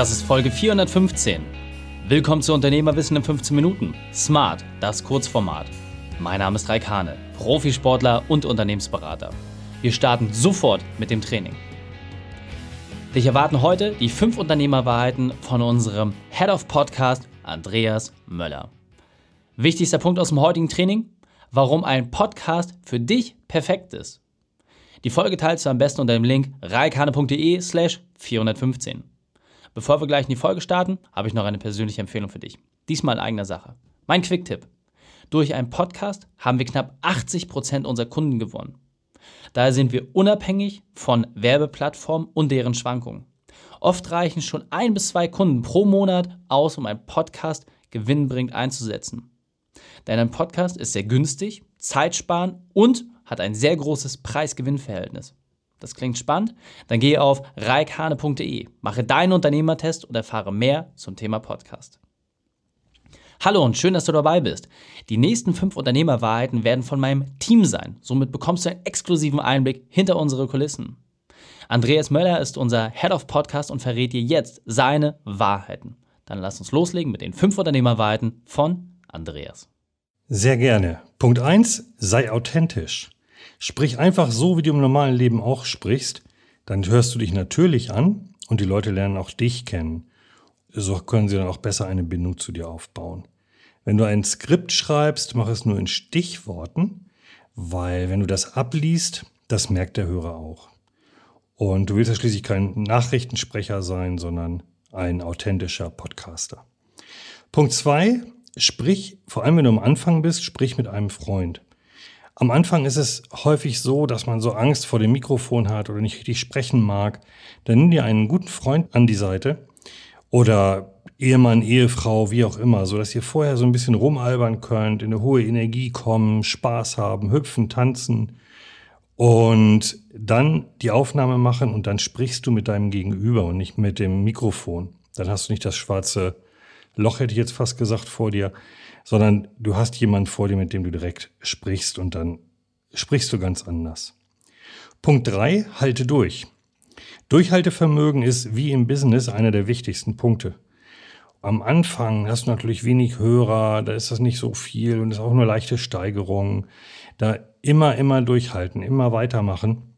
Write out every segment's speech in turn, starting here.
Das ist Folge 415. Willkommen zu Unternehmerwissen in 15 Minuten. Smart, das Kurzformat. Mein Name ist Raikane, Profisportler und Unternehmensberater. Wir starten sofort mit dem Training. Dich erwarten heute die fünf Unternehmerwahrheiten von unserem Head of Podcast Andreas Möller. Wichtigster Punkt aus dem heutigen Training, warum ein Podcast für dich perfekt ist. Die Folge teilst du am besten unter dem Link reikane.de slash 415. Bevor wir gleich in die Folge starten, habe ich noch eine persönliche Empfehlung für dich. Diesmal in eigener Sache. Mein Quick-Tipp. Durch einen Podcast haben wir knapp 80% unserer Kunden gewonnen. Daher sind wir unabhängig von Werbeplattformen und deren Schwankungen. Oft reichen schon ein bis zwei Kunden pro Monat aus, um einen Podcast gewinnbringend einzusetzen. Denn ein Podcast ist sehr günstig, zeitsparend und hat ein sehr großes Preis-Gewinn-Verhältnis. Das klingt spannend? Dann gehe auf reikhane.de, mache deinen Unternehmertest und erfahre mehr zum Thema Podcast. Hallo und schön, dass du dabei bist. Die nächsten fünf Unternehmerwahrheiten werden von meinem Team sein. Somit bekommst du einen exklusiven Einblick hinter unsere Kulissen. Andreas Möller ist unser Head of Podcast und verrät dir jetzt seine Wahrheiten. Dann lass uns loslegen mit den fünf Unternehmerwahrheiten von Andreas. Sehr gerne. Punkt 1, sei authentisch. Sprich einfach so, wie du im normalen Leben auch sprichst. Dann hörst du dich natürlich an und die Leute lernen auch dich kennen. So können sie dann auch besser eine Bindung zu dir aufbauen. Wenn du ein Skript schreibst, mach es nur in Stichworten, weil wenn du das abliest, das merkt der Hörer auch. Und du willst ja schließlich kein Nachrichtensprecher sein, sondern ein authentischer Podcaster. Punkt zwei: Sprich, vor allem wenn du am Anfang bist, sprich mit einem Freund. Am Anfang ist es häufig so, dass man so Angst vor dem Mikrofon hat oder nicht richtig sprechen mag. Dann nimm dir einen guten Freund an die Seite oder Ehemann, Ehefrau, wie auch immer, so dass ihr vorher so ein bisschen rumalbern könnt, in eine hohe Energie kommen, Spaß haben, hüpfen, tanzen und dann die Aufnahme machen und dann sprichst du mit deinem Gegenüber und nicht mit dem Mikrofon. Dann hast du nicht das schwarze Loch, hätte ich jetzt fast gesagt, vor dir, sondern du hast jemanden vor dir, mit dem du direkt sprichst und dann sprichst du ganz anders. Punkt drei: halte durch. Durchhaltevermögen ist wie im Business einer der wichtigsten Punkte. Am Anfang hast du natürlich wenig Hörer, da ist das nicht so viel und ist auch nur leichte Steigerung. Da immer, immer durchhalten, immer weitermachen.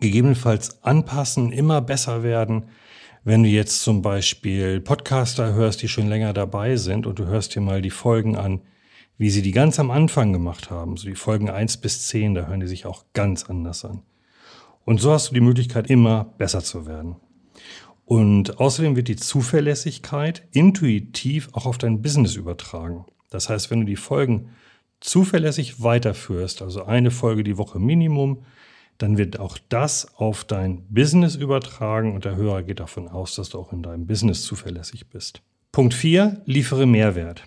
Gegebenenfalls anpassen, immer besser werden. Wenn du jetzt zum Beispiel Podcaster hörst, die schon länger dabei sind und du hörst dir mal die Folgen an, wie sie die ganz am Anfang gemacht haben, so die Folgen eins bis zehn, da hören die sich auch ganz anders an. Und so hast du die Möglichkeit, immer besser zu werden. Und außerdem wird die Zuverlässigkeit intuitiv auch auf dein Business übertragen. Das heißt, wenn du die Folgen zuverlässig weiterführst, also eine Folge die Woche Minimum, dann wird auch das auf dein Business übertragen und der Hörer geht davon aus, dass du auch in deinem Business zuverlässig bist. Punkt 4, liefere Mehrwert.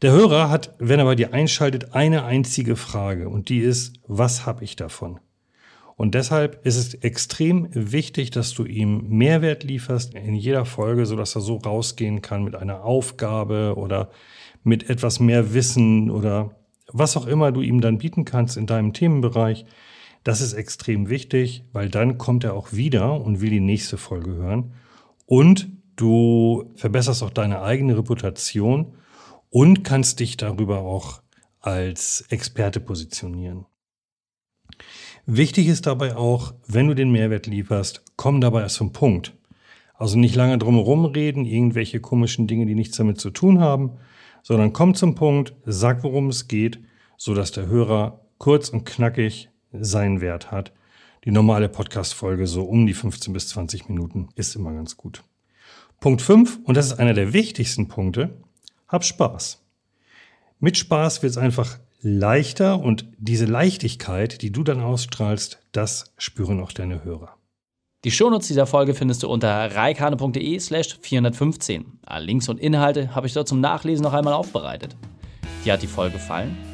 Der Hörer hat, wenn er bei dir einschaltet, eine einzige Frage und die ist, was habe ich davon? Und deshalb ist es extrem wichtig, dass du ihm Mehrwert lieferst in jeder Folge, sodass er so rausgehen kann mit einer Aufgabe oder mit etwas mehr Wissen oder was auch immer du ihm dann bieten kannst in deinem Themenbereich. Das ist extrem wichtig, weil dann kommt er auch wieder und will die nächste Folge hören. Und du verbesserst auch deine eigene Reputation und kannst dich darüber auch als Experte positionieren. Wichtig ist dabei auch, wenn du den Mehrwert lieferst, komm dabei erst zum Punkt. Also nicht lange drumherum reden, irgendwelche komischen Dinge, die nichts damit zu tun haben, sondern komm zum Punkt, sag, worum es geht, so dass der Hörer kurz und knackig seinen Wert hat. Die normale Podcast-Folge so um die 15 bis 20 Minuten ist immer ganz gut. Punkt 5, und das ist einer der wichtigsten Punkte, hab Spaß. Mit Spaß wird es einfach leichter und diese Leichtigkeit, die du dann ausstrahlst, das spüren auch deine Hörer. Die Shownotes dieser Folge findest du unter reikane.de slash 415. Alle Links und Inhalte habe ich dort zum Nachlesen noch einmal aufbereitet. Dir hat die Folge gefallen?